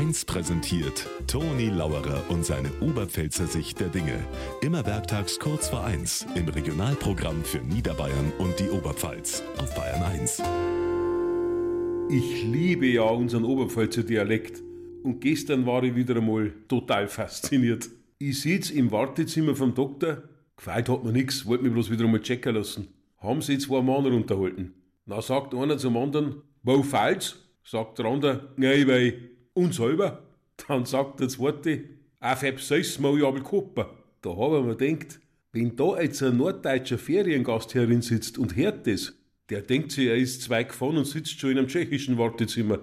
1 präsentiert Toni Lauerer und seine Oberpfälzer Sicht der Dinge. Immer werktags kurz vor 1 im Regionalprogramm für Niederbayern und die Oberpfalz auf Bayern 1. Ich liebe ja unseren Oberpfälzer Dialekt. Und gestern war ich wieder einmal total fasziniert. Ich sitz im Wartezimmer vom Doktor. Gefeit hat mir nix, wollte mich bloß wieder einmal checken lassen. Haben sie zwei Männer unterhalten. Na sagt einer zum anderen, wo falsch? Sagt der andere, nein, weil, und selber? Dann sagt der zweite, auf selbst mal ja gekoppert. Da hab ich mir gedacht, wenn da jetzt ein norddeutscher Feriengast herin sitzt und hört das, der denkt sich, er ist zwei gefahren und sitzt schon in einem tschechischen Wartezimmer.